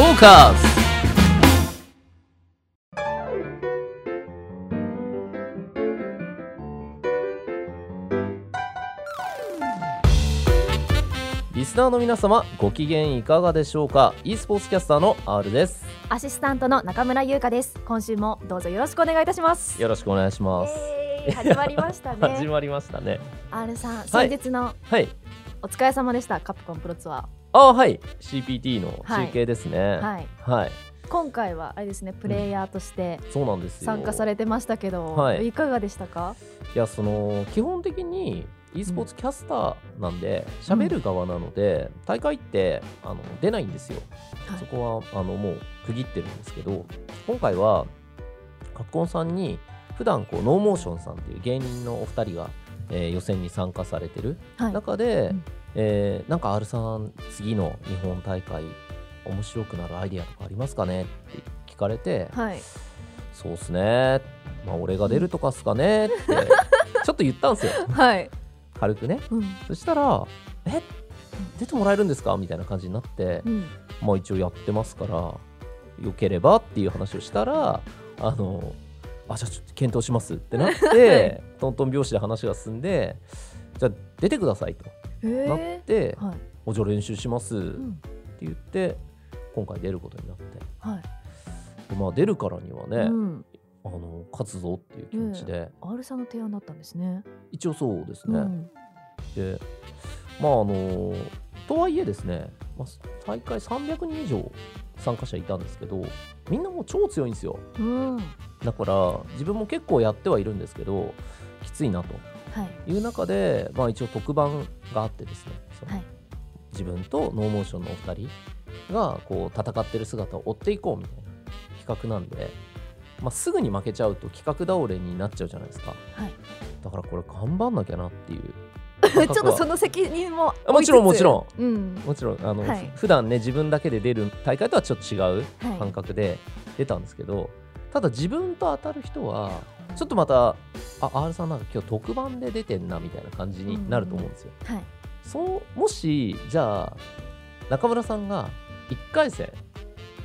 トーカーズリスナーの皆様ご機嫌いかがでしょうか？e スポーツキャスターの R です。アシスタントの中村優香です。今週もどうぞよろしくお願いいたします。よろしくお願いします、えー、始まりました 始ねまりましたね。R さんはい。先日のはい。お疲れ様でした。カプコンプロツアあはい。CPT の中継ですね。ーはい。はい、今回はあれですねプレイヤーとしてそうなんですよ。参加されてましたけど、はい。い、かがでしたか？いやその基本的に e スポーツキャスターなんで喋、る側なので大会ってあの出ないんですよ、はい。そこはあのもう区切ってるんですけど今回はカプコンさんに普段こうノーモーションさんっていう芸人のお二人が、えー予選に参加されてるはい。中で、うんえーなんか R さん次の日本大会面白くなるアイディアとかありますかね？って聞かれて、はい。そうっすね。まあ俺が出るとかっすかね？ってちょっと言ったんですよ。はい、軽くね。うん。そしたら「え？出てもらえるんですか?」みたいな感じになってうん、まあ一応やってますからよければっていう話をしたらあのあじゃあちょっと検討しますってなって トントン拍子で話が進んでじゃあ出てくださいとなっえてー、はい、「おじゃあ練習します」ってうん言って今回出ることになって。はい、でまあ出るからにはね、うん、あの勝つぞっていう気持ちで、R さんの提案だったんですね。一応そうですね、うん、でまああのとはいえですね、まあ、大会300人以上参加者いたんですけどみんなもう超強いんですよ。うん、はだから自分も結構やってはいるんですけどきついなとい、いう中で、まあ、一応特番があってですねそのはい。自分とノーモーションのお二人がこう戦ってる姿を追っていこうみたいな企画なんで、まあ、すぐに負けちゃうと企画倒れになっちゃうじゃないですか。はい。だからこれ頑張んなきゃなっていう。ちょっとその責任もあもちろんもちろん。うん、もちろん。あの、はい。普段ね自分だけで出る大会とはちょっと違うはい、感覚で出たんですけど、ただ自分と当たる人はちょっとまたあ R さんなんか今日特番で出てんなみたいな感じになると思うんですよ。はい、そうもしじゃあ中村さんが1回戦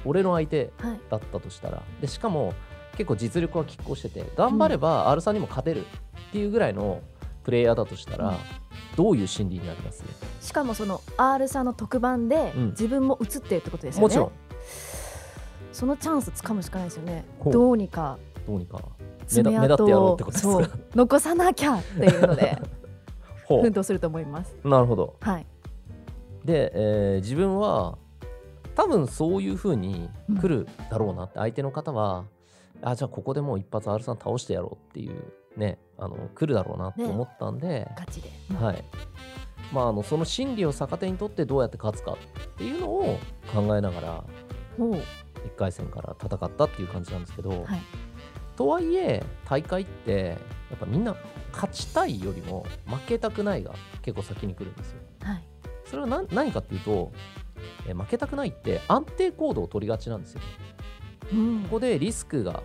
俺の相手はい、だったとしたらでしかも結構実力は拮抗してて頑張れば R さんにも勝てるっていうぐらいのプレイヤーだとしたら、うん。どういう心理になります？しかもその R さんの特番でうん。自分も映ってるってことですよね。もちろん。そのチャンス掴むしかないですよね。どうにか。どうにか。目爪立目立痕ってやろうっをてことですか？そう。残さなきゃっていうので ほ奮闘すると思います。うなるほど。はい、で、えー自分は多分そういう風に来るだろうなって、相手の方はあじゃあここでもう一発 R さん倒してやろうっていうねあの来るだろうなって思ったんで、ガチで。はい。まあ、あのその心理を逆手にとってどうやって勝つかっていうのを考えながらほう、1回戦から戦ったっていう感じなんですけど、はい、とはいえ大会ってやっぱみんな勝ちたいよりも負けたくないが結構先に来るんですよ。はい、それは何何かっていうと、えー負けたくないって安定行動を取りがちなんですよ。うんここでリスクが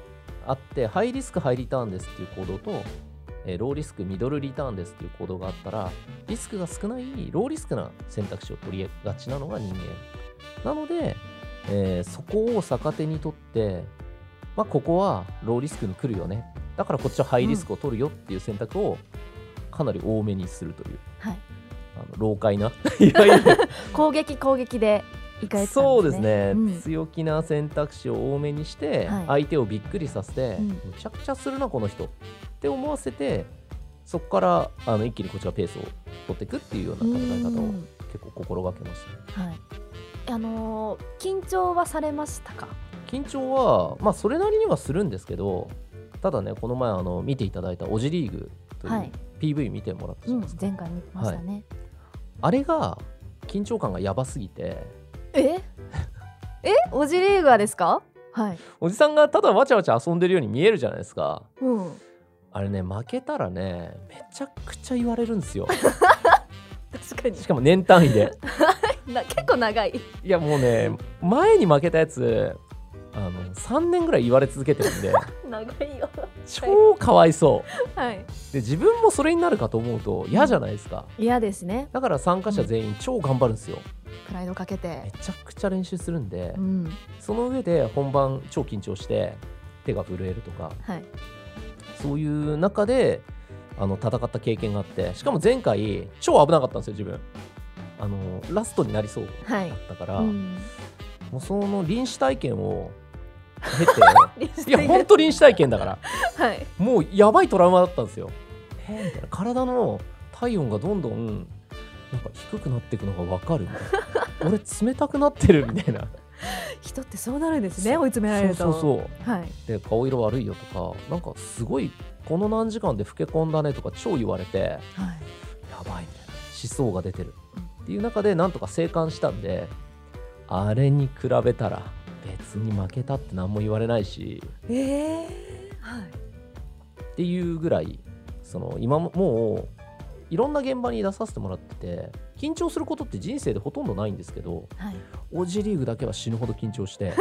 あって、ハイリスク、ハイリターンですっていう行動と、えーローリスク、ミドルリターンですっていう行動があったら、リスクが少ない、ローリスクな選択肢を取りがちなのが人間。なので、えーそこを逆手にとって、まあ、ここはローリスクに来るよね。だからこっちはハイリスクを取るよっていう選択をかなり多めにするという、はい、あの老快な、攻撃攻撃でいかれてたんそうですね、うん。強気な選択肢を多めにして、はい。相手をびっくりさせて、うん。むちゃくちゃするなこの人。って思わせてそこからあの一気にこっちはペースを取っていくっていうような戦い方をうん。結構心がけましたね。はい。あのー緊張はされましたか？緊張はまあそれなりにはするんですけどただねこの前あの見ていただいたオジリーグといはいう PV 見てもらったじうんゃないです、か、前回見てましたね。あれが緊張感がやばすぎてえ？え？オジリーガーですか？はい。おじさんがただわちゃわちゃ遊んでるように見えるじゃないですかうん。あれね負けたらねめちゃくちゃ言われるんですよ 確かにしかも年単位で な結構長い。いやもうね前に負けたやつあの3年ぐらい言われ続けてるんで。長いよ。超かわいそはい、うで自分もそれになるかと思うと嫌じゃないですか。嫌ですね。だから参加者全員超頑張るんですよ。プライドかけて。めちゃくちゃ練習するんで、うん。その上で本番超緊張して手が震えるとかはい。そういう中であの戦った経験があってしかも前回超危なかったんですよ自分あのラストになりそうだはい。ったから、うん。もうその臨死体験を経て いや本当臨死体験だからはい。もうやばいトラウマだったんですよ。えーみたいな。体の体温がどんどんなんか低くなっていくのが分かるみたいな。俺冷たくなってるみたいな。人ってそうなるんですね追い詰められると。そうそうそうはい。で顔色悪いよとかなんかすごいこの何時間で老け込んだねとか超言われてやはい。ばいみたいな。思想が出てるっていう中でなんとか生還したんであれに比べたら別に負けたって何も言われないしええはい。っていうぐらいその今ももういろんな現場に出させてもらってて緊張することって人生でほとんどないんですけどはい。オージーリーグだけは死ぬほど緊張して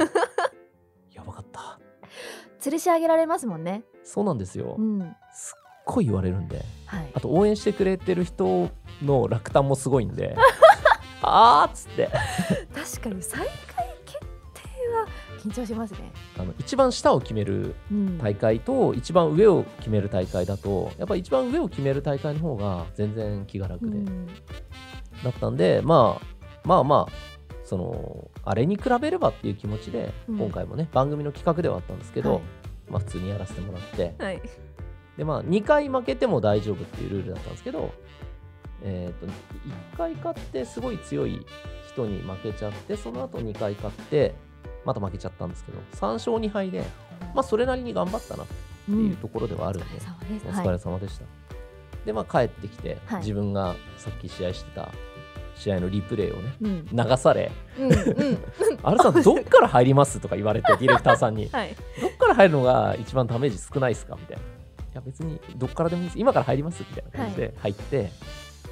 やばかった。吊るし上げられますもんね。そうなんですよ。うんごい言われるんではい。あと応援してくれてる人の落胆もすごいんで あーっつって。確かに最下位決定は緊張しますね。あの一番下を決めるうん。大会と一番上を決める大会だとやっぱ一番上を決める大会の方が全然気が楽で、うん。だったんで、まあ、まあまあそのあれに比べればっていう気持ちで、うん。今回もね番組の企画ではあったんですけど、はい。まあ、普通にやらせてもらってはいで、まあ、2回負けても大丈夫っていうルールだったんですけど、えー、と1回勝ってすごい強い人に負けちゃってその後2回勝ってまた負けちゃったんですけど3勝2敗で、まあ、それなりに頑張ったなってういうん。ところではあるんで、お疲お疲れ様です。はいでした。で、まあ、帰ってきて、はい。自分がさっき試合してた試合のリプレイをね、うん。流され、うんうん。あるさん、どっから入りますとか言われて、ディレクターさんに、はい。どっから入るのが一番ダメージ少ないですかみたいな。いや、別にどっからでもいいです。今から入ります？みたいな感じで入って、で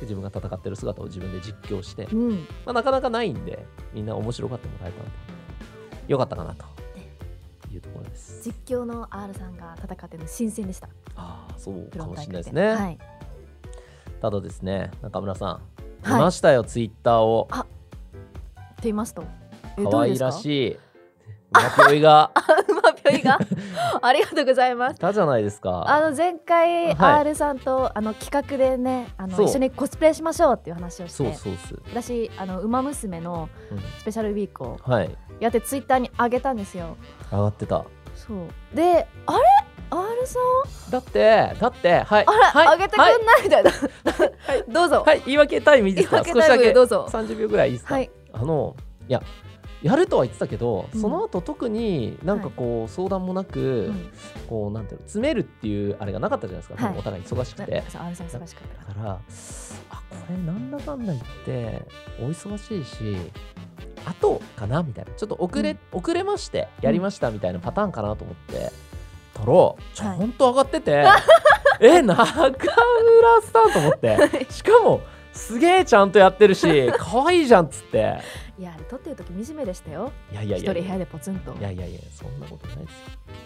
自分が戦ってる姿を自分で実況して、うんまあ、なかなかないんで、みんな面白がってもらえたんで、よかったかなというところです。実況の R さんが戦ってるの新鮮でしたああ、そうかもしれないですね。はいただですね、中村さん、見はいましたよ、ツイッターを。と言いますとえ可愛らいしい。マピョイが い がありがとうございます。いたじゃないですか。あの前回はい。R さんとあの企画でねあの一緒にコスプレしましょうっていう話をしそうてそうっす。私あの馬娘のうん。スペシャルウィークをはい。やってツイッターに上げたんですよ。上がってた。そう。であれ？R さん？だって、だって、はい。あれ、はい、上げてくんないみたい。な、どうぞ、はい、言い訳タイムいいですか？少しだけ。どうぞ。30秒ぐらいいいですか、はい。あの、いや、やるとは言ってたけど、うん。その後特になんかこう、相談もなく、うん。こうなんていうの詰めるっていうあれがなかったじゃないですか、はい。お互い忙しくて。そう R さん忙しかったかだからあこれなんだかんだ言ってお忙しいしあとかなみたいな。ちょっと遅れ、遅れましてやりましたみたいなパターンかなと思ってたらちゃんと上がってて、え中村さんと思って。しかもすげえちゃんとやってるし 可愛いじゃんっつって。らいやあれ撮ってる時惨めでしたよ。いやいやいや一人部屋でポツンと。いやいやいやそんなことないですよ。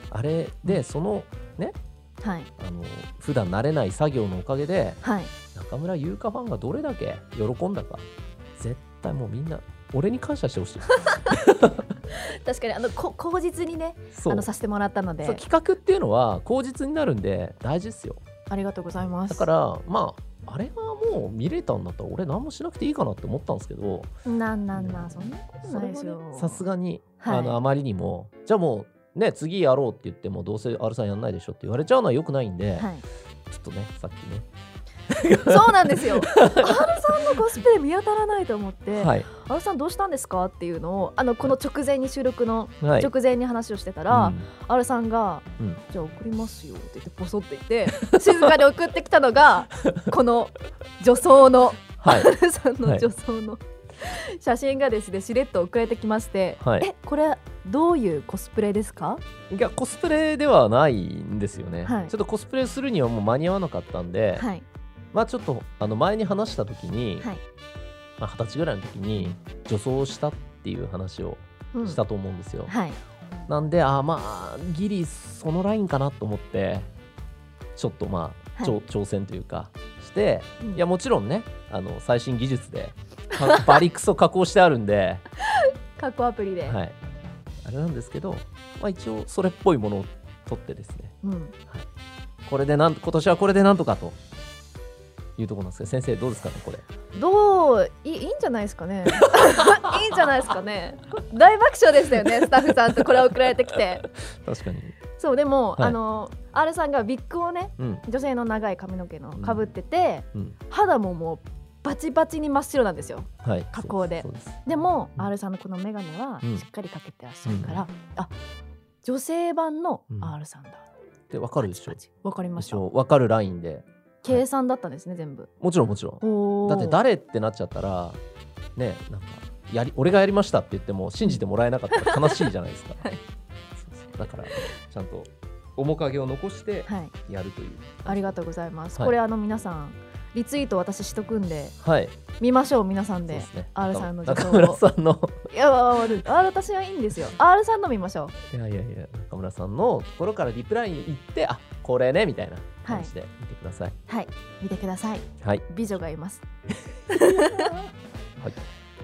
あれでそのねはい。あの普段慣れない作業のおかげではい。中村優香ファンがどれだけ喜んだか絶対もうみんな俺に感謝してほしい。確かにあのこ口実にねあのさせてもらったので。企画っていうのは口実になるんで大事ですよ。ありがとうございます。だからまああれがもう見れたんだったら俺何もしなくていいかなって思ったんですけど。なんなんなんそんなことないですよ。ねさすがに、はい。あのあまりにもじゃあもうね次やろうって言ってもどうせ R さんやんないでしょって言われちゃうのはよくないんで、はい。ちょっとねさっきね そうなんですよ。R さんのコスプレ見当たらないと思って、はい、R さんどうしたんですか？っていうのをあのこの直前に収録のはい、直前に話をしてたら、うん。R さんが、うん。じゃあ送りますよって言ってポソって言って静かに送ってきたのが この女装のはい。R さんのはい。女装の写真がですねしれっと送られてきまして、はい。えこれどういうコスプレですか？いやコスプレではないんですよね、はい。ちょっとコスプレするにはもう間に合わなかったんで、はいまあちょっとあの前に話した時に、はい。まあ、20歳ぐらいの時に女装をしたっていう話をうん。したと思うんですよ、はい。なんであーまあギリそのラインかなと思ってちょっとまあ、はい。挑挑戦というかしてうん。いやもちろんねあの最新技術でか バリクソ加工してあるんで、加工アプリで、はい、あれなんですけど、まあ、一応それっぽいものを取ってですね。うん、これでなん今年はこれでなんとかというところなんですけど先生どうですかねこれ？どういいいいんじゃないですかね。いいんじゃないですかね。大爆笑でしたよねスタッフさんとこれ送られてきて。確かに。そうでも、はい。あの R さんがビッグをねうん。女性の長い髪の毛のかぶってて、うん。肌ももうバチバチに真っ白なんですよ。はい。加工で。でも、うん。R さんのこの眼鏡はうん。しっかりかけてらっしゃるから、あ女性版のうん。R さんだ、でわかるでしょ？わかりまし一た応わかるラインで計算だったんですね全部。もちろんもちろん。だって誰ってなっちゃったらねなんかやり俺がやりましたって言っても信じてもらえなかったら悲しいじゃないですか、はい。そうそう。だからちゃんと面影を残してはい。やるという。ありがとうございます、はい。これあの皆さんリツイート私しとくんではい。見ましょう皆さんで。ですね。R さんの中村さんの。いやわわるあ私はいいんですよ。R さんの見ましょう。いやいやいや中村さんのところからリプライに行ってあこれねみたいな感じで見てください。はい。見てください。はい。美女がいます。はい。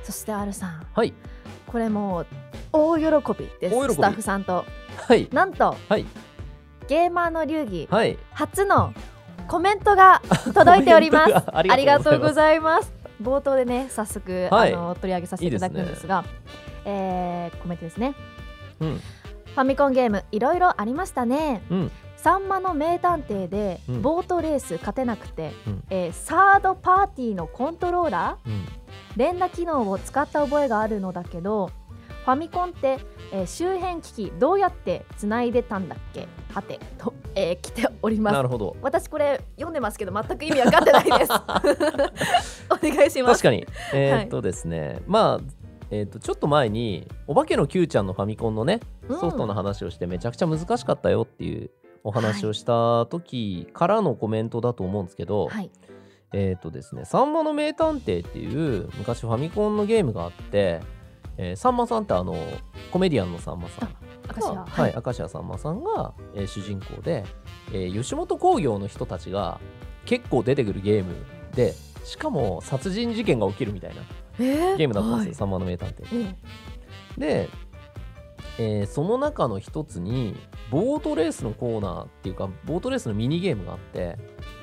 そして R さん。はい。これもう大喜びです。スタッフさんと。はい。なんとはい。ゲーマーの流儀。はい。初のコメントが届いております。ありがとうごいざいます。冒頭でね早速、はい。あの取り上げさせていただくんですがえーコメントですね。うん。ファミコンゲームいろいろありましたね。うん。さんまの名探偵で、うん。ボートレース勝てなくて、うん。えーサードパーティーのコントローラーうん。連打機能を使った覚えがあるのだけどファミコンって、えー周辺機器どうやってつないでたんだっけ？はてと、えー来ております。なるほど。私これ読んでますけど全く意味わかってないです。お願いします。確かに。えーっとですね、まあえーっとちょっと前にお化けの Q ちゃんのファミコンのねうん。ソフトの話をしてめちゃくちゃ難しかったよっていうお話をした時からのコメントだと思うんですけど、はい。えーっとですね「さんまの名探偵」っていう昔ファミコンのゲームがあって、えーさんまさんってあのコメディアンのさんまさん。明石家。がはい、明石家さんまさんが、えー主人公で、えー吉本興業の人たちが結構出てくるゲームでしかも殺人事件が起きるみたいなえゲームだったんですよ「はい。さんまの名探偵」えで、えーその中の一つにボートレースのコーナーっていうかボートレースのミニゲームがあって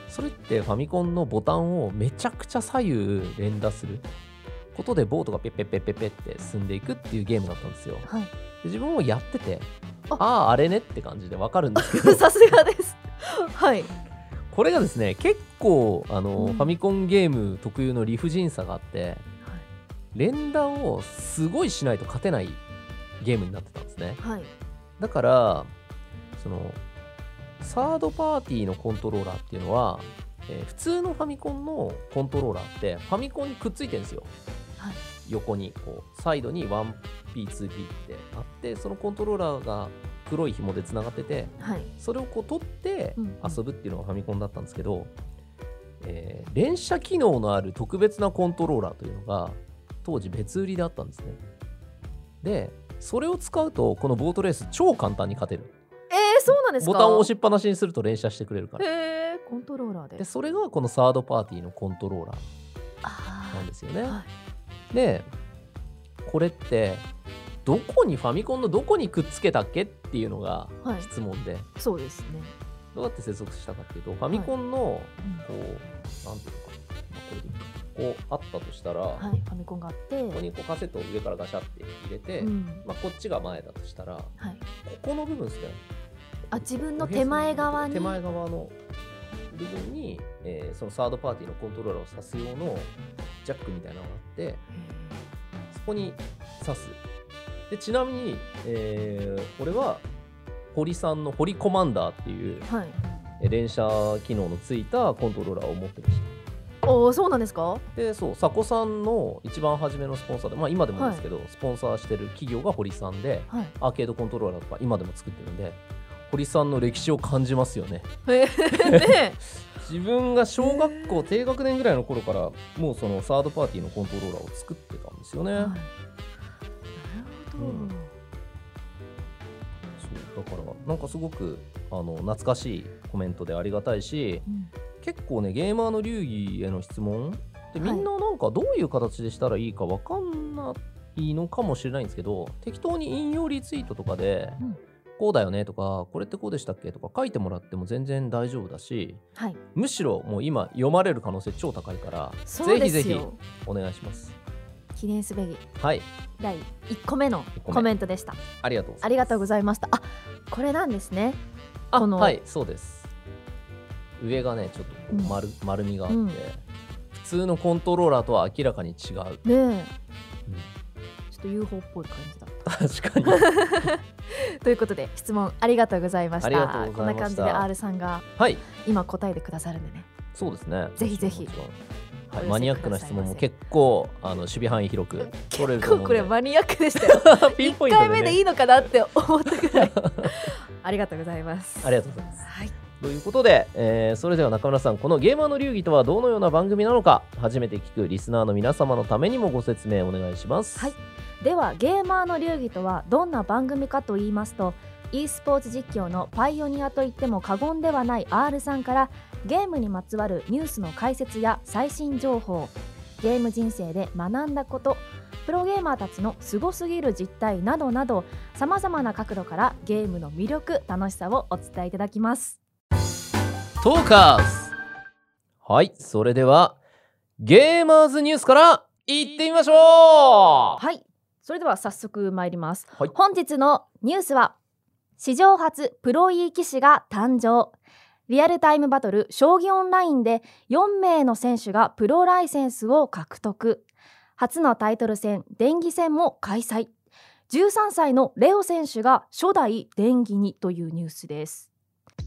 それってファミコンのボタンをめちゃくちゃ左右連打することでボートがペッペッペッペッペッって進んでいくっていうゲームだったんですよ。ではい。自分もやっててあ。ああれねって感じでわかるんですけど。さすがです。はい。これがですね結構あの、うん。ファミコンゲーム特有の理不尽さがあって連打をすごいしないと勝てないゲームになってたんですね。はい。だからそのサードパーティーのコントローラーっていうのは、えー普通のファミコンのコントローラーってファミコンにくっついてるんですよ。はい横にこうサイドに 1P2P ってあってそのコントローラーが黒い紐でつながっててはい。それをこう取ってうんうん。遊ぶっていうのがファミコンだったんですけど、えー連射機能のある特別なコントローラーというのが当時別売りであったんですね。でそれを使うとこのボートレース超簡単に勝てる。えー、そうなんですか？ボタンを押しっぱなしにすると連射してくれるから。へえコントローラーで。でそれがこのサードパーティーのコントローラーあなんですよね、ーはいでこれってどこにファミコンのどこにくっつけたっけっていうのがはい。質問で、そうですね、どうやって接続したかっていうとファミコンのこうんう、なんていうのかな、まあこれでいいこうあったとしたら、はい、ファミコンがあって。ここにこうカセットを上からガシャって入れて、うん。まあ、こっちが前だとしたらこはい、この部分ですね。あ自分の手前側に？手前側の部分に、えーそのサードパーティーのコントローラーを挿す用のジャックみたいなのがあってそこに挿す。でちなみに、えー俺は堀さんの堀コマンダーっていうはい。えー連射機能のついたコントローラーを持ってました。おおそうなんですか？でそう佐古さんの一番初めのスポンサーでまあ今でもですけど、スポンサーしてる企業が堀さんではい。アーケードコントローラーとか今でも作ってるんで堀さんの歴史を感じますよね。えー ね。自分が小学校低学年ぐらいの頃からもうそのサードパーティーのコントローラーを作ってたんですよね、はい。なるほど、うんそうだからなんかすごくあの懐かしいコメントでありがたいしうん。結構ねゲーマーの流儀への質問？でみんななんかどういう形でしたらいいか分かんないのかもしれないんですけど適当に引用リツイートとかで、うんこうだよねとかこれってこうでしたっけとか書いてもらっても全然大丈夫だしはい。むしろもう今読まれる可能性超高いからぜひぜひお願いします。記念すべき。はい。第1個目のコメントでした。ありがとうございます。ありがとうございました。あこれなんですね。あこのはいそうです。上がねちょっと丸,、丸みがあって、うん。普通のコントローラーとは明らかに違う、ねえ。ちょっと UFO っぽい感じだった。確かに。ということで質問ありがとうございました。こんな感じで R さんがはい。今答えてくださるんでね。そうですね。ぜひぜひ。はい、マニアックな質問も結構あの守備範囲広く取れる結構と思うんで。これマニアックでしたよ。ピン1ポイントで、ね、回目でいいのかなって思ったぐらい。ありがとうございます。ありがとうございます。はい。ということで、えーそれでは中村さんこのゲーマーの流儀とはどのような番組なのか初めて聞くリスナーの皆様のためにもご説明お願いします。はいではゲーマーの流儀とはどんな番組かと言いますと e スポーツ実況のパイオニアといっても過言ではない R さんからゲームにまつわるニュースの解説や最新情報ゲーム人生で学んだことプロゲーマーたちのすごすぎる実態などなどさまざまな角度からゲームの魅力楽しさをお伝えいただきます。トーカーズ。はいそれではゲーマーズニュースからいってみましょう。はいそれでは早速参ります。はい。本日のニュースは史上初プロ E 棋士が誕生。リアルタイムバトル将棋オンラインで4名の選手がプロライセンスを獲得。初のタイトル戦電撃戦も開催。13歳のレオ選手が初代電撃にというニュースです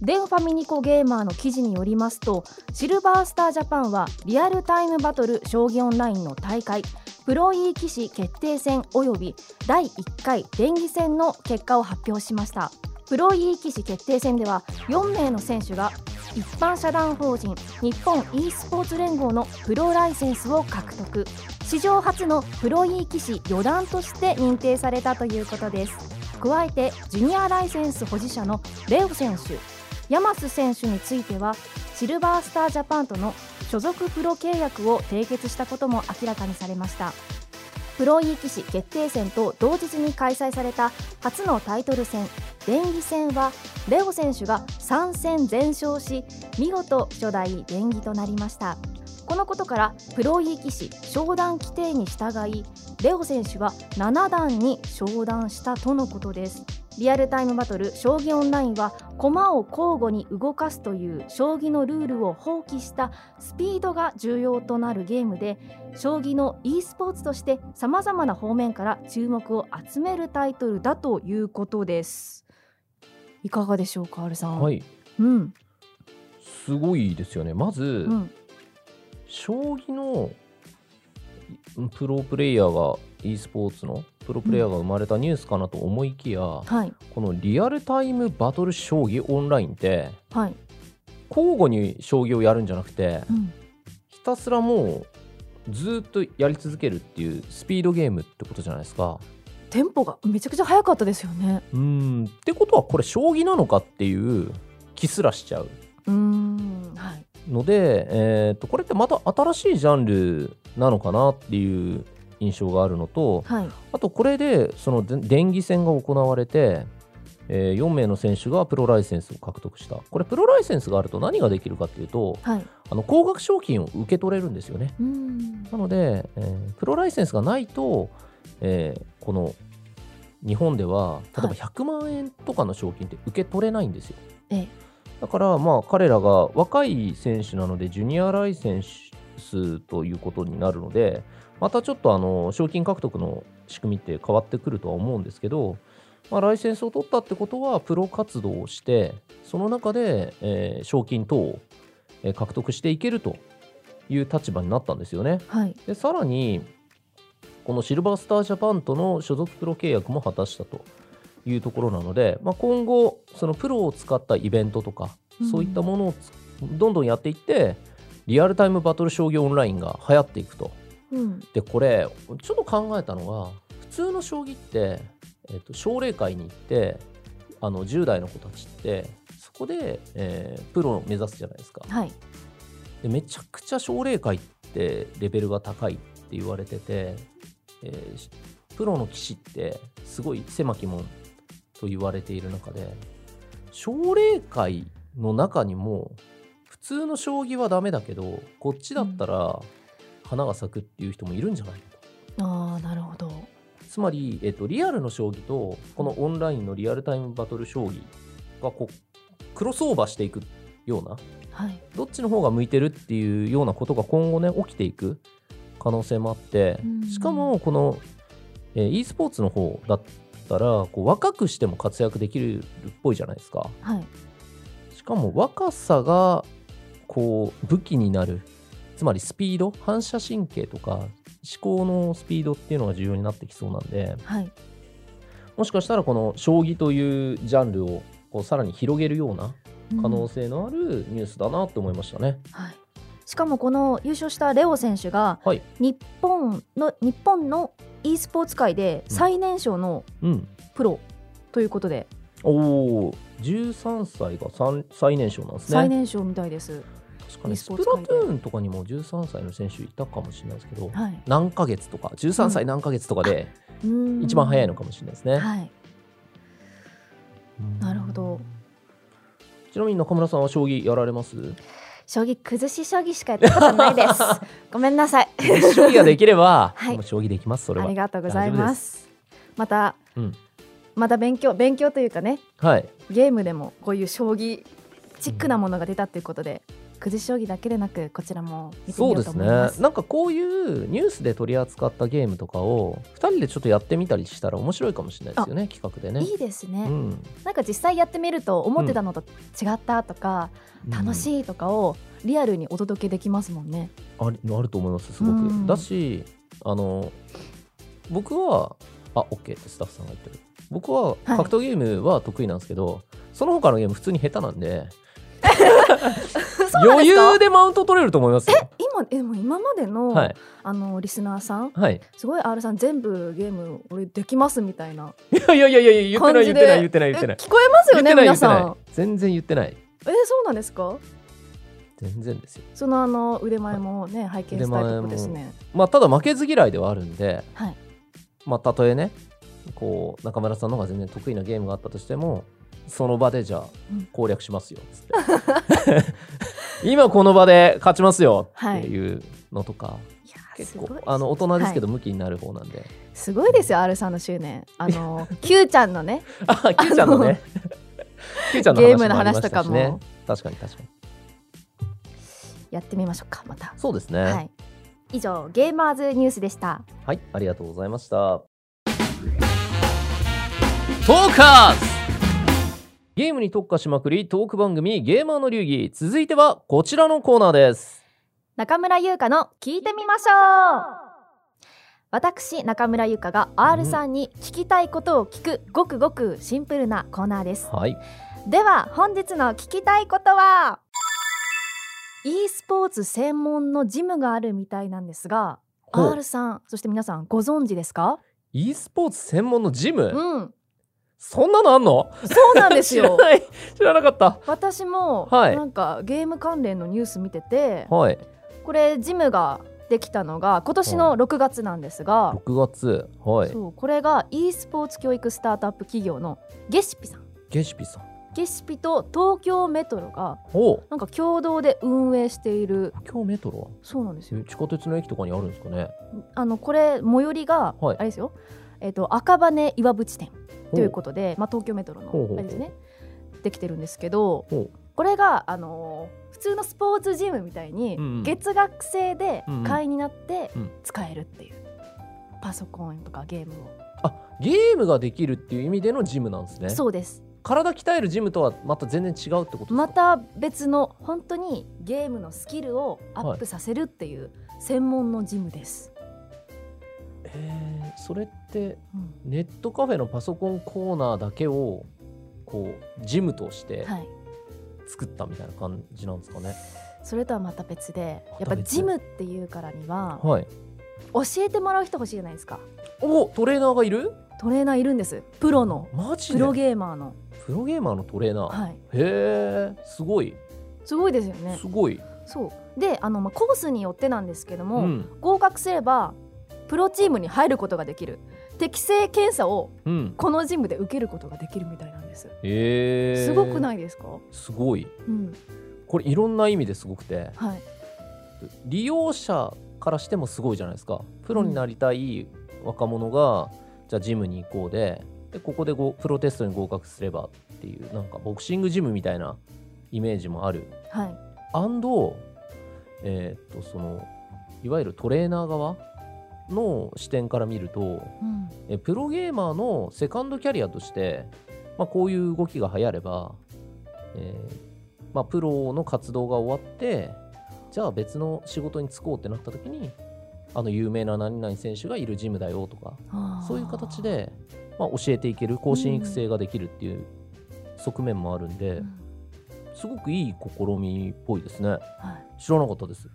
デンファミニコゲーマーの記事によりますとシルバースタージャパンはリアルタイムバトル将棋オンラインの大会プロ E 棋士決定戦および第1回電撃戦の結果を発表しました。プロ E 棋士決定戦では4名の選手が一般社団法人日本 e スポーツ連合のプロライセンスを獲得。史上初のプロ E 棋士四段として認定されたということです。加えてジュニアライセンス保持者のレオ選手。ヤマス選手についてはシルバースタージャパンとの所属プロ契約を締結したことも明らかにされました。プロ E 棋士決定戦と同日に開催された初のタイトル戦電撃戦はレオ選手が3戦全勝し見事初代電撃となりました。このことからプロ E 棋士昇段規定に従いレオ選手は7段に昇段したとのことです。リアルタイムバトル将棋オンラインは駒を交互に動かすという将棋のルールを放棄したスピードが重要となるゲームで将棋の e スポーツとしてさまざまな方面から注目を集めるタイトルだということです。いかがでしょうか R さん、はい。うん。すごいですよね。まず、うん。将棋のいプロプレイヤーが e スポーツのプロプレイヤーが生まれたニュースかなと思いきや、はい。このリアルタイムバトル将棋オンラインってはい、交互に将棋をやるんじゃなくてうん、ひたすらもうずっとやり続けるっていうスピードゲームってことじゃないですか。テンポがめちゃくちゃ速かったですよね。うーん。ってことはこれ将棋なのかっていう気すらしちゃううーん。はい。ので、えー、とこれってまた新しいジャンルなのかなっていう印象があるのとはい。あとこれでそので電撃戦が行われて、え4名の選手がプロライセンスを獲得した。これプロライセンスがあると何ができるかっていうとはい。あの高額賞金を受け取れるんですよね。なので、えープロライセンスがないと、えーこの日本では例えばはい。100万円とかの賞金って受け取れないんですよ。ええ。だからまあ彼らが若い選手なのでジュニアライセンスということになるのでまたちょっとあの賞金獲得の仕組みって変わってくるとは思うんですけど、まあ、ライセンスを取ったってことはプロ活動をしてその中で、えー賞金等をえー獲得していけるという立場になったんですよね。はい。でさらにこのシルバースタージャパンとの所属プロ契約も果たしたというところなので、まあ、今後そのプロを使ったイベントとか、うん。そういったものをつどんどんやっていってリアルタイムバトル将棋オンラインが流行っていくとうん。でこれちょっと考えたのが普通の将棋って、えっと奨励会に行ってあの10代の子たちってそこで、えープロを目指すじゃないですか。はい。でめちゃくちゃ奨励会ってレベルが高いって言われてて、えーしプロの棋士ってすごい狭き門と言われている中で奨励会の中にも普通の将棋はダメだけどこっちだったら花が咲くっていう人もいるんじゃないか。と。ああなるほど。つまり、えっと、リアルの将棋とこのオンラインのリアルタイムバトル将棋がこうクロスオーバーしていくようなはい。どっちの方が向いてるっていうようなことが今後ね起きていく可能性もあってうん。しかもこの、えー e スポーツの方だったらこう若くしても活躍できるっぽいじゃないですか。はい。しかも若さがこう武器になるつまりスピード反射神経とか思考のスピードっていうのが重要になってきそうなんではいもしかしたらこの将棋というジャンルをこうさらに広げるような可能性のあるニュースだなって思いましたね。はい、しかもこの優勝したレオ選手がはい。日本の日本の e スポーツ界で最年少のうん。プロということで、おお、13歳が三最年少なんですね。最年少みたいです。確かに e スプラトゥーンとかにも13歳の選手いたかもしれないですけど、はい、何ヶ月とか、13歳何ヶ月とかで一番早いのかもしれないですね。はい、うんなるほど。ちなみに中村さんは将棋やられます？将棋崩し将棋しかやったことないです。ごめんなさい。将棋ができれば、はいもう将棋できます、それは。ありがとうございます。また、うんまた勉強勉強というかね、はい。ゲームでもこういう将棋チックなものが出たということで、崩し将棋だけでなくこちらも見てみようとそうですね。思います。なんかこういうニュースで取り扱ったゲームとかを2人でちょっとやってみたりしたら面白いかもしれないですよね企画でね。いいですね、うん、なんか実際やってみると思ってたのと違ったとか、楽いしいとかをリアルにお届けできますもんね。ありあると思いますすごく、うん。だしあの僕はあ OK ってスタッフさんが言ってる。僕は格闘ゲームは得意なんですけど、その他のゲーム普通に下手なんで 余裕でマウント取れると思いますよ。今でも今までの、はい。あのリスナーさんはい。すごい R さん全部ゲーム俺できますみたいないやいやいやいや言ってない言ってない言ってない言ってない。え聞こえますよね皆さん。全然言ってない。えそうなんですか？全然ですよ。そのあの腕前もね拝見したいとこですね。まあただ負けず嫌いではあるんではい。まあたとえねこう中村さんの方が全然得意なゲームがあったとしてもその場でじゃあうん。攻略しますよつって。今この場で勝ちますよっていうのとか、いや結構あの大人ですけど向きになる方なんで、すごいですよ R さんの執念。あの Q ちゃんのね。あ キューちゃんのね。キューちゃんのゲ ームの話もありました話とかも。確かに確かに。やってみましょうかまた。そうですね。ははい、い以上ゲーマーズニュースでした。ありがとうございました。トーカーズゲームに特化しまくりトーク番組ゲーマーの流儀。続いてはこちらのコーナーです。中村優香の聞いてみましょう。私中村優香が R さんに聞きたいことを聞くごくごくシンプルなコーナーです。はい。では本日の聞きたいことは e スポーツ専門のジムがあるみたいなんですが R さんそして皆さんご存知ですか？e スポーツ専門のジム、うんそんなのあんの？そうなんですよ。知らなかった。私もはい。なんかゲーム関連のニュース見ててはい。これジムができたのが今年の6月なんですが、6月。はい。そうこれが e スポーツ教育スタートアップ企業のゲシピさん。ゲシピさん。ゲシピと東京メトロがなんか共同で運営している。東京メトロそうなんですよ。地下鉄の駅とかにあるんですかね？あのこれ最寄りが、はい。あれですよ、えっと赤羽岩淵店というとことで、まあ、東京メトロのあれですねできてるんですけどこれが、あのー普通のスポーツジムみたいに、月額制で会員になってうん。使えるっていう、パソコンとかゲームを、あゲームができるっていう意味でのジムなんですね。そうです。体鍛えるジムとはまた全然違うってことですか？また別の本当にゲームのスキルをアップさせるっていう専門のジムです、えーそれってうん。ネットカフェのパソコンコーナーだけをこうジムとしてはい、作ったみたいな感じなんですかね？それとはまた別でやっぱジムっていうからにははい。教えてもらう人欲しいじゃないですか。おトレーナーがいる？トレーナーいるんです。プロの。マジで？プロゲーマーの。プロゲーマーのトレーナー、はい。へえすごい。すごいですよね。すごい。そう。であの、まあ、コースによってなんですけども、うん。合格すればプロチームに入ることができる。適正検査をうん。このジムで受けることができるみたいなんです。えー、すごくないいですか、すごい。うん。これいろんな意味ですごくて。はい。利用者からしてもすごいじゃないですか。プロになりたい若者が、じゃあジムに行こうででここでごプロテストに合格すればっていうなんかボクシングジムみたいなイメージもある。はい。アンドえーっとそのいわゆるトレーナー側の視点から見るとうん。えプロゲーマーのセカンドキャリアとして、まあ、こういう動きが流行れば、えーまあ、プロの活動が終わってじゃあ別の仕事に就こうってなった時にあの有名な何々選手がいるジムだよとかそういう形で、まあ、教えていける更新育成ができるっていう側面もあるんで、うん。すごくいい試みっぽいですね。はい、知らなかったです。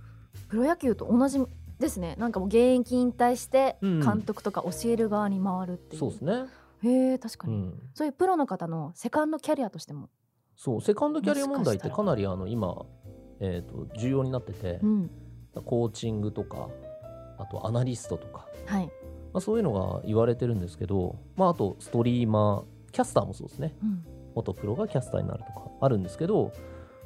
プロ野球と同じですね。なんかもう現役引退してうん。監督とか教える側に回るっていう、そうですね、へえ確かに、うん、そういうプロの方のセカンドキャリアとしても、そうセカンドキャリア問題ってかなりあの今、えー、と重要になってて、うん、コーチングとかあとアナリストとか、はい、まあ、そういうのが言われてるんですけど、まあ、あとストリーマーキャスターもそうですね。うん、元プロがキャスターになるとかあるんですけど、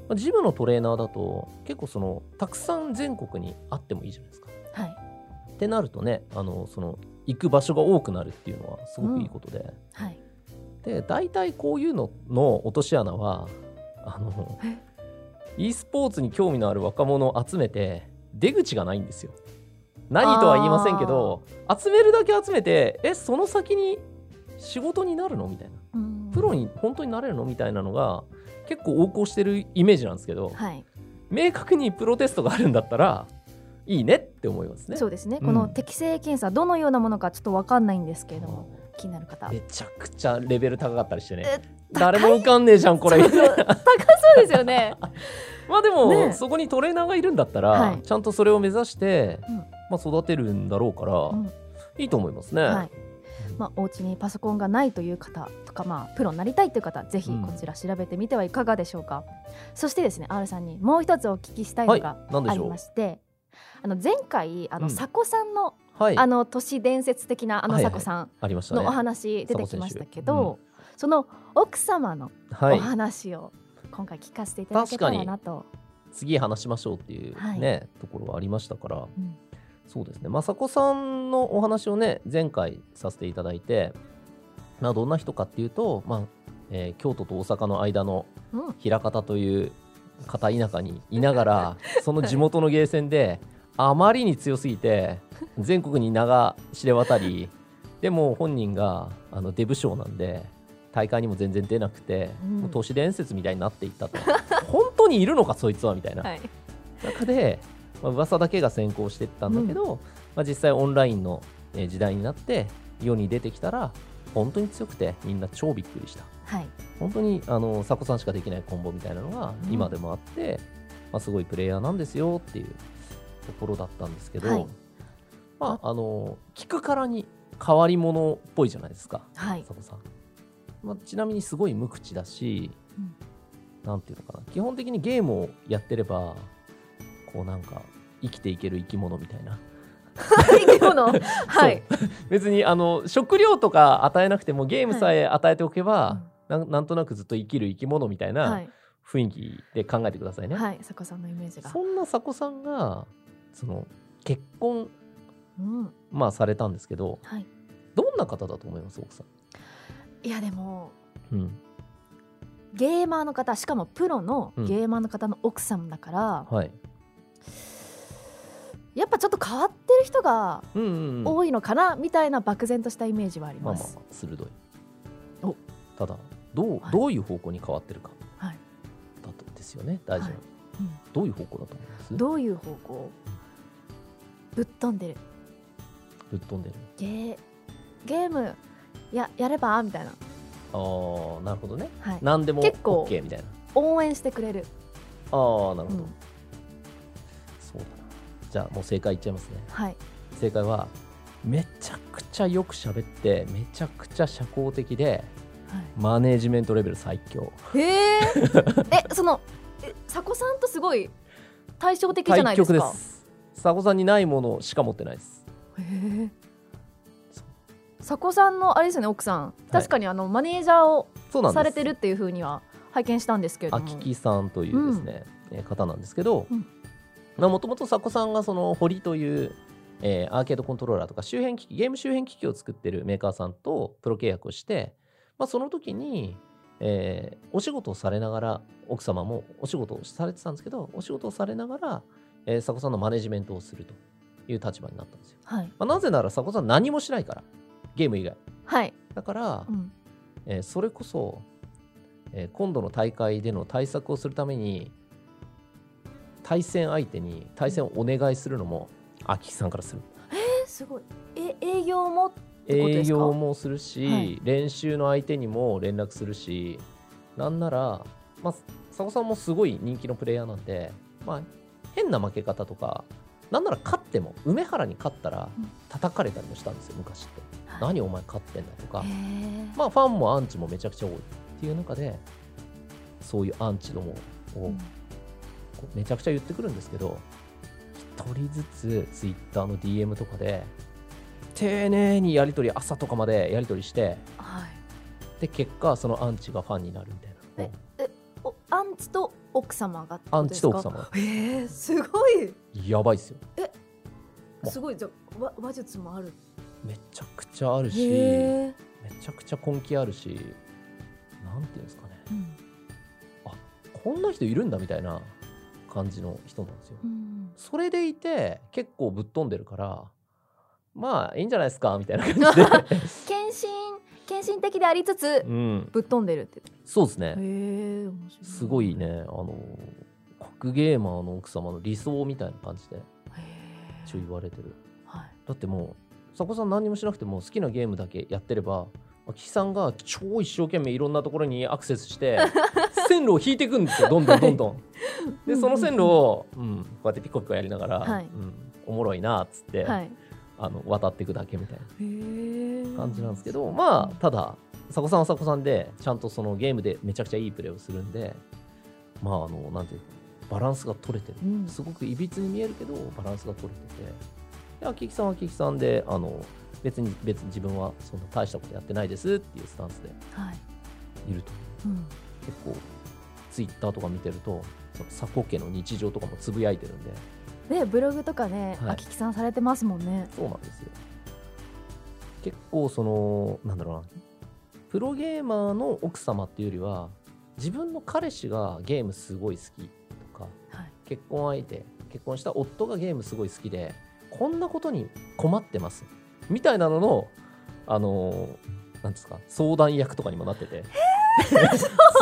まあ、ジムのトレーナーだと結構そのたくさん全国にあってもいいじゃないですか。はい。ってなるとねあのその行く場所が多くなるっていうのはすごくいいことで、はい。で大体こういうのの落とし穴はあのえ？e スポーツに興味のある若者を集めて出口がないんですよ。何とは言いませんけど集めるだけ集めてえその先に仕事になるの？みたいな。うん。プロに本当になれるの？みたいなのが結構横行してるイメージなんですけどはい。明確にプロテストがあるんだったらいいねって思いますね。そうですね、うん。この適正検査どのようなものかちょっとわかんないんですけれども気になる方。めちゃくちゃレベル高かったりしてね。え誰も受かんねえじゃんこれ。高そうですよね。まあでも、ね。そこにトレーナーがいるんだったら、はい。ちゃんとそれを目指して、うん。まあ、育てるんだろうから、うん。いいと思いますね。はい。まあ、お家にパソコンがないという方とか、まあ、プロになりたいという方ぜひうん。こちら調べてみてはいかがでしょうか、そしてですね R さんにもう一つお聞きしたいはい。のがありまして、あの前回あの、うん。佐古さんのはい。あの都市伝説的なあの佐古さん。のお話出てきましたけど、その奥様のおはい、話を今回聞かせていただけたらなと、次話しましょうっていうね、はい。ところがありましたから、うん。そうですね、まさこさんのお話をね、前回させていただいて、まあ、どんな人かっていうと、まあえー京都と大阪の間のうん。枚方という片田舎にいながら、その地元のゲーセンで、あまりに強すぎて、全国に名が知れ渡り、でも本人があのデブ賞なんで、大会にも全然出なくて、うんもう都市伝説みたいになっていったと。本当にいるのか、そいつはみたいな。はい中で、まあ、噂だけが先行していったんだけど、まあ、実際オンラインのえー時代になって世に出てきたら本当に強くてみんな超びっくりしたはい。本当にあの佐古さんしかできないコンボみたいなのがうん。今でもあって、まあ、すごいプレイヤーなんですよっていうところだったんですけど、はい。まああの聞くからに変わり者っぽいじゃないですかはい。佐古さん、まあ、ちなみにすごい無口だし、うん。なんていうのかな。基本的にゲームをやってればこうなんか生きていける生き物みたいな。生き物？はい。別にあの食料とか与えなくてもゲームさえ与えておけば、なんなんとなくずっと生きる生き物みたいはない。雰囲気で考えてくださいね、はい佐古さんのイメージが。そんな佐古さんがその結婚うん。まあされたんですけどはい。どんな方だと思います奥さいやでもん、うん、ゲーマーの方しかもプロのうん。ゲーマーの方の奥さんだから、はい。やっぱちょっと変わってる人がうんうんうん。多いのかな、みたいな漠然としたイメージはありままあますあまあ鋭い。お。ただどう,、はい。どういう方向に変わってるか。はい。だとですよね大事な、はい。うん。どういう方向だと思います？どういう方向ぶっ飛んでる？ぶっ飛んでる。ゲーゲームややれば？みたいな、ああなるほどね。はい、何でも結構 OK みたいな。応援してくれる、ああなるほど、うん。そうだな。じゃあもう正解いっちゃいますね。はい。正解はめちゃくちゃよく喋ってめちゃくちゃ社交的ではいマネージメントレベル最強。へええ そのえ佐古さんとすごい対照的じゃないですか？対極です。佐古さんにないものしか持ってないです。へえ佐古さんのあれですよね奥さん。確かにあの、マネージャーをされてるっていう風には拝見したんですけれども。あききさんというですね、えー方なんですけどうん。もともと佐古さんがその堀という、えーアーケードコントローラーとか周辺機器ゲーム周辺機器を作ってるメーカーさんとプロ契約をして、まあ、その時に、えーお仕事をされながら奥様もお仕事をされてたんですけどお仕事をされながら、えー佐古さんのマネジメントをするという立場になったんですよ、はい。まあ、なぜなら佐古さん何もしないからゲーム以外。はい、だから、うん、えーそれこそ、えー今度の大会での対策をするために対戦相手に対戦をお願いするのも秋木さんからする。えすごい。え営業も営業もするし、はい。練習の相手にも連絡するしなんなら、まあ、佐古さんもすごい人気のプレイヤーなんで、まあ、変な負け方とかなんなら勝っても梅原に勝ったらうん。叩かれたりもしたんですよ昔って、何お前勝ってんだとか、まあ、ファンもアンチもめちゃくちゃ多いっていう中でそういうアンチどもをめちゃくちゃ言ってくるんですけど一人ずつツイッターの DM とかで丁寧にやり取り朝とかまでやり取りしてはい。で結果そのアンチがファンになるみたいな。えおアンチと奥様がアンチと奥様えすごい。やばいっすよ。もすごいじゃあわ話術もある？めちゃくちゃあるしへめえ、ちゃくちゃ根気あるしなんていうんですかね。うん。こんな人いるんだみたいな感じの人なんですよ。うん、それでいて結構ぶっ飛んでるからまあいいんじゃないですかみたいな感じで。献身献身的でありつつうん。ぶっ飛んでるって。そうですね。すごいね。あの格ゲーマーの奥様の理想みたいな感じで一応言われてる。はい。だってもう佐古さん何にもしなくても好きなゲームだけやってれば岸さんが超一生懸命いろんなところにアクセスして 線路を引いていくんですよどんどんどんどん。でその線路を、うん、こうやってピコピコやりながら、はい。うん、おもろいなっつって、はいあの渡っていくだけみたいな感じなんですけどまあただ佐古さんは佐古さんでちゃんとそのゲームでめちゃくちゃいいプレーをするんでまああのなんていうかバランスが取れてる。うん。すごくいびつに見えるけどバランスが取れてて。で秋木さんは秋木さんであの別に別に自分はそんな大したことやってないですっていうスタンスではい。いると。うん。結構ツイッターとか見てるとその佐古家の日常とかもつぶやいてるんででブログとかね、はい。あききさんされてますもんね。そうなんですよ。結構そのなんだろうな。プロゲーマーの奥様っていうよりは自分の彼氏がゲームすごい好きとかはい。結婚相手結婚した夫がゲームすごい好きでこんなことに困ってますみたいなののあのーなんですか相談役とかにもなってて。ツ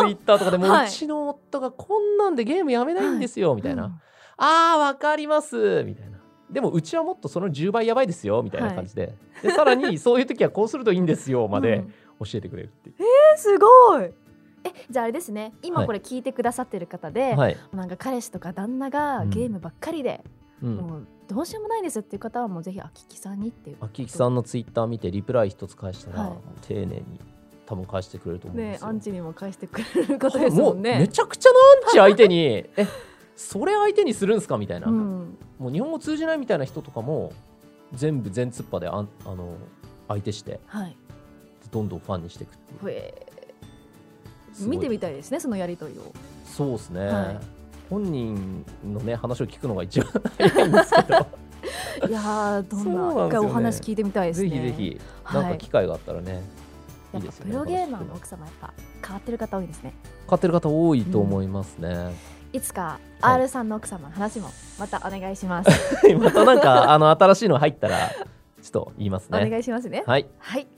イッターとかでも、はい。うちの夫がこんなんでゲームやめないんですよ、みたいな、うんあーわかります。みたいな。でもうちはもっとその10倍やばいですよみたいな感じで,、でさらにそういう時はこうするといいんですよまでうん。教えてくれるっていう、えすごい。えじゃああれですね。はい。今これ聞いてくださってる方で、はい、なんか彼氏とか旦那がうんゲームばっかりで、うん、もうどうしようもないですっていう方はもうぜひあききさんにっていう秋木さんのツイッター見てリプライ一つ返したら、はい。丁寧に多分返してくれると思うんですよ、ねアンチにも返してくれることですもんもうめね。ちゃくちゃなアンチ相手に。えそれ相手にするんすか？みたいな、うん、もう日本語通じないみたいな人とかも全部全突破であんあの相手してはい。どんどんファンにしていくっていう。見てみたいですねそのやりとりを。そうですね、はい。本人のね話を聞くのが一番早いんですけど。いやーどんな一回お話聞いてみたいですぜね。ひぜひ。はい。なんか機会があったらね、い、やっぱいですよねプロゲーマーの奥様やっぱ変わってる方多いですね。買ってる方多いと思いますね、いつかはい R さんの奥様の話もまたお願いします。またなんかあの新しいの入ったらちょっと言いますおね願いしますね。はいはい。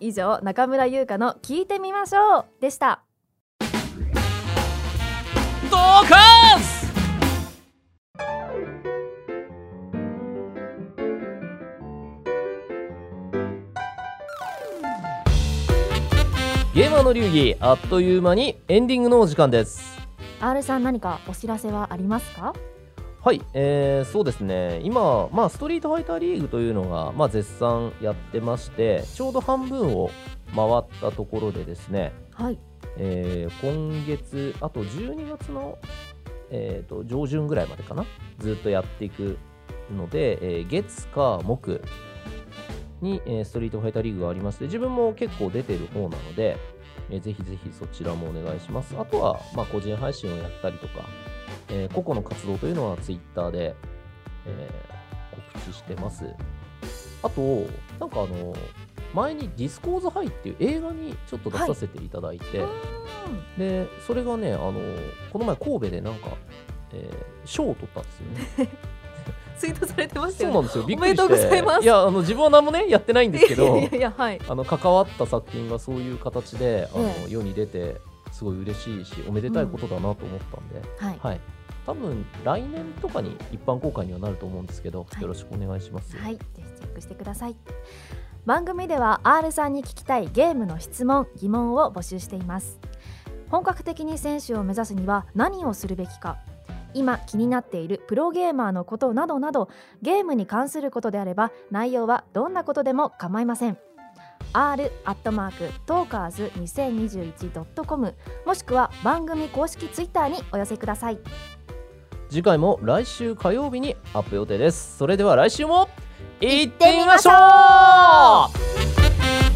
以上中村優香の聞いてみましょうでした。ドカンスゲーマーの流儀あっという間にエンディングのお時間です R さん何かお知らせはありますか？はい、えーそうですね今、まあ、ストリートファイターリーグというのが、まあ、絶賛やってましてちょうど半分を回ったところでですね、はい。えー今月あと12月のえー、と上旬ぐらいまでかなずっとやっていくので、えー月か木に、えーストリートファイターリーグがありまして自分も結構出てる方なので、えーぜひぜひそちらもお願いします。あとは、まあ、個人配信をやったりとか、えー個々の活動というのは Twitter で、えー告知してます。あとなんかあの前にディスコーズハイっていう映画にちょっと出させていただいて、でそれがねあのこの前神戸でなんか、えー賞を取ったんですよね ツイートされてましたよね。そうなんですよ。びっくりして。おめでとうございます。やあの自分は何もねやってないんですけどいやはい。あの関わった作品がそういう形であの、え世に出てすごい嬉しいしおめでたいことだなと思ったんで、はい。はい。多分来年とかに一般公開にはなると思うんですけど、はい。よろしくお願いします、はい、ぜひチェックしてください。番組では R さんに聞きたいゲームの質問、疑問を募集しています。本格的に選手を目指すには何をするべきか。今気になっているプロゲーマーのことなどなどゲームに関することであれば内容はどんなことでも構いません。r アットマークトーカーズ 2021.com もしくは番組公式ツイッターにお寄せください。次回も来週火曜日にアップ予定です。それでは来週も行行っっててみましょう